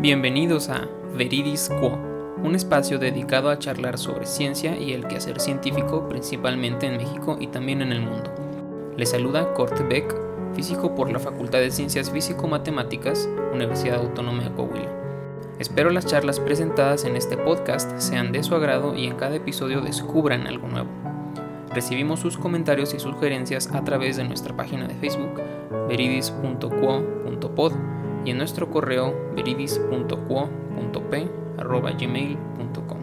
Bienvenidos a Veridis Quo, un espacio dedicado a charlar sobre ciencia y el quehacer científico principalmente en México y también en el mundo. Les saluda Kurt Beck, físico por la Facultad de Ciencias Físico-Matemáticas, Universidad Autónoma de Coahuila. Espero las charlas presentadas en este podcast sean de su agrado y en cada episodio descubran algo nuevo. Recibimos sus comentarios y sugerencias a través de nuestra página de Facebook, veridis.quo.pod y en nuestro correo veridis.quo.p.gmail.com.